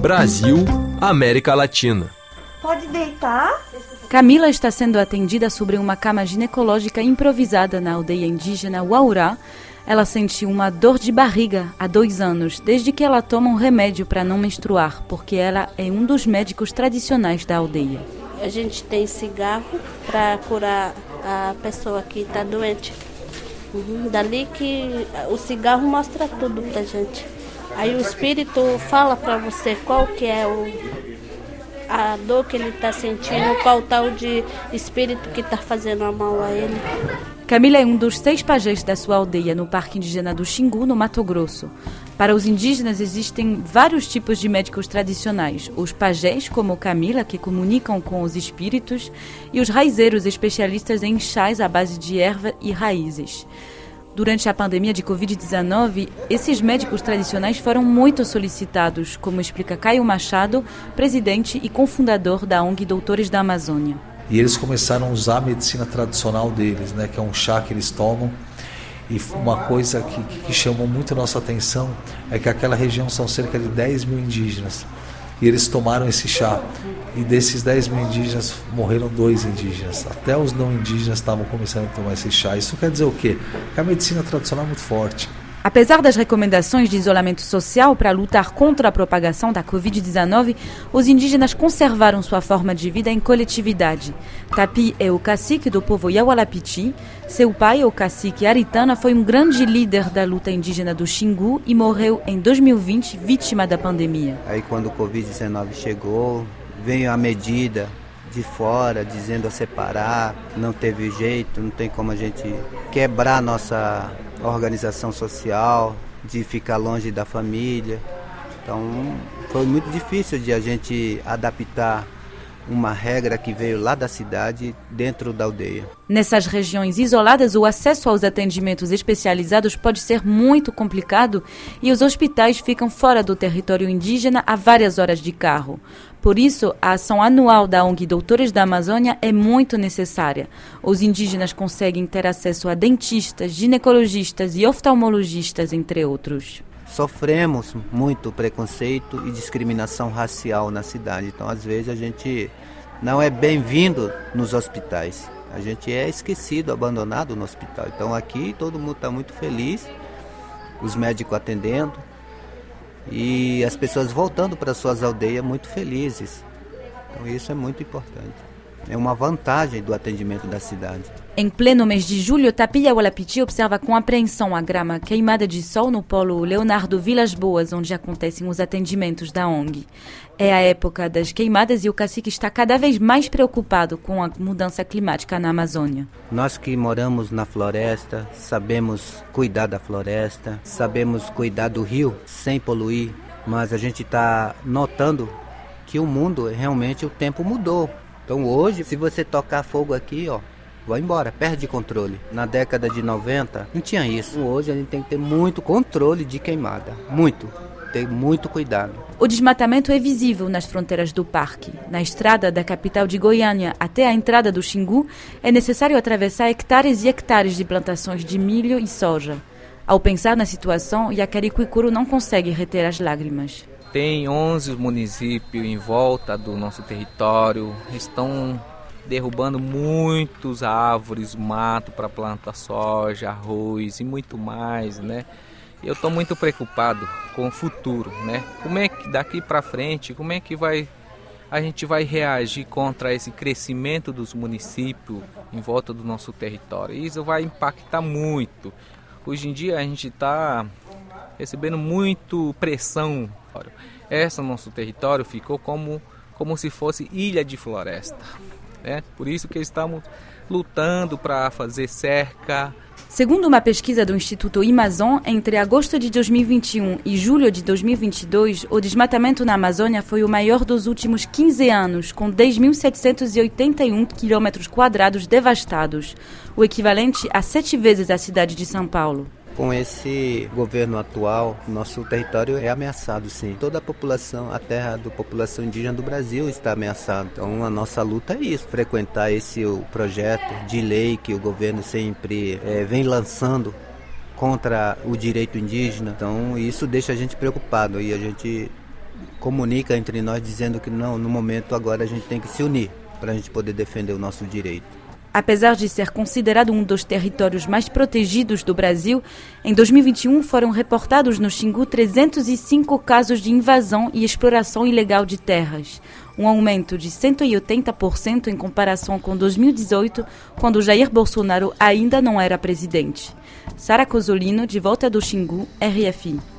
Brasil, América Latina. Pode deitar? Camila está sendo atendida sobre uma cama ginecológica improvisada na aldeia indígena Waurá. Ela sentiu uma dor de barriga há dois anos, desde que ela toma um remédio para não menstruar, porque ela é um dos médicos tradicionais da aldeia. A gente tem cigarro para curar a pessoa que está doente. Uhum. Dali que o cigarro mostra tudo pra gente. Aí o espírito fala para você qual que é o, a dor que ele está sentindo, qual tal de espírito que está fazendo a mal a ele. Camila é um dos seis pajés da sua aldeia no Parque Indígena do Xingu, no Mato Grosso. Para os indígenas existem vários tipos de médicos tradicionais. Os pajés, como Camila, que comunicam com os espíritos, e os raizeiros, especialistas em chás à base de erva e raízes. Durante a pandemia de Covid-19, esses médicos tradicionais foram muito solicitados, como explica Caio Machado, presidente e cofundador da ONG Doutores da Amazônia. E eles começaram a usar a medicina tradicional deles, né, que é um chá que eles tomam. E uma coisa que, que chamou muito a nossa atenção é que aquela região são cerca de 10 mil indígenas. E eles tomaram esse chá. E desses 10 mil indígenas, morreram dois indígenas. Até os não indígenas estavam começando a tomar esse chá. Isso quer dizer o quê? Que a medicina tradicional é muito forte. Apesar das recomendações de isolamento social para lutar contra a propagação da Covid-19, os indígenas conservaram sua forma de vida em coletividade. Tapi é o cacique do povo Yawalapiti. Seu pai, o cacique Aritana, foi um grande líder da luta indígena do Xingu e morreu em 2020 vítima da pandemia. Aí quando o Covid-19 chegou, veio a medida de fora dizendo a separar, não teve jeito, não tem como a gente quebrar nossa organização social, de ficar longe da família. Então foi muito difícil de a gente adaptar uma regra que veio lá da cidade dentro da aldeia. Nessas regiões isoladas, o acesso aos atendimentos especializados pode ser muito complicado e os hospitais ficam fora do território indígena a várias horas de carro. Por isso, a ação anual da ONG Doutores da Amazônia é muito necessária. Os indígenas conseguem ter acesso a dentistas, ginecologistas e oftalmologistas, entre outros sofremos muito preconceito e discriminação racial na cidade. Então, às vezes, a gente não é bem-vindo nos hospitais. A gente é esquecido, abandonado no hospital. Então, aqui todo mundo está muito feliz, os médicos atendendo e as pessoas voltando para suas aldeias muito felizes. Então, isso é muito importante é uma vantagem do atendimento da cidade. Em pleno mês de julho, Tapia Walapiti observa com apreensão a grama queimada de sol no polo Leonardo Vilas Boas, onde acontecem os atendimentos da ONG. É a época das queimadas e o cacique está cada vez mais preocupado com a mudança climática na Amazônia. Nós que moramos na floresta, sabemos cuidar da floresta, sabemos cuidar do rio sem poluir, mas a gente está notando que o mundo realmente o tempo mudou. Então hoje, se você tocar fogo aqui, ó, vai embora, perde controle. Na década de 90, não tinha isso. Hoje a gente tem que ter muito controle de queimada, muito. Ter muito cuidado. O desmatamento é visível nas fronteiras do parque. Na estrada da capital de Goiânia até a entrada do Xingu, é necessário atravessar hectares e hectares de plantações de milho e soja. Ao pensar na situação, Yakaricuicuru não consegue reter as lágrimas. Tem 11 municípios em volta do nosso território, estão derrubando muitas árvores, mato para plantar soja, arroz e muito mais, né? Eu estou muito preocupado com o futuro, né? Como é que daqui para frente, como é que vai a gente vai reagir contra esse crescimento dos municípios em volta do nosso território? Isso vai impactar muito. Hoje em dia a gente está recebendo muito pressão. Esse nosso território ficou como, como se fosse ilha de floresta. Né? Por isso que estamos lutando para fazer cerca. Segundo uma pesquisa do Instituto Amazon, entre agosto de 2021 e julho de 2022, o desmatamento na Amazônia foi o maior dos últimos 15 anos, com 10.781 quilômetros quadrados devastados, o equivalente a sete vezes a cidade de São Paulo. Com esse governo atual, nosso território é ameaçado, sim. Toda a população, a terra da população indígena do Brasil está ameaçada. Então, a nossa luta é isso: frequentar esse o projeto de lei que o governo sempre é, vem lançando contra o direito indígena. Então, isso deixa a gente preocupado e a gente comunica entre nós dizendo que não, no momento agora a gente tem que se unir para a gente poder defender o nosso direito. Apesar de ser considerado um dos territórios mais protegidos do Brasil, em 2021 foram reportados no Xingu 305 casos de invasão e exploração ilegal de terras, um aumento de 180% em comparação com 2018, quando Jair Bolsonaro ainda não era presidente. Sara Cosolino, de volta do Xingu, RFI.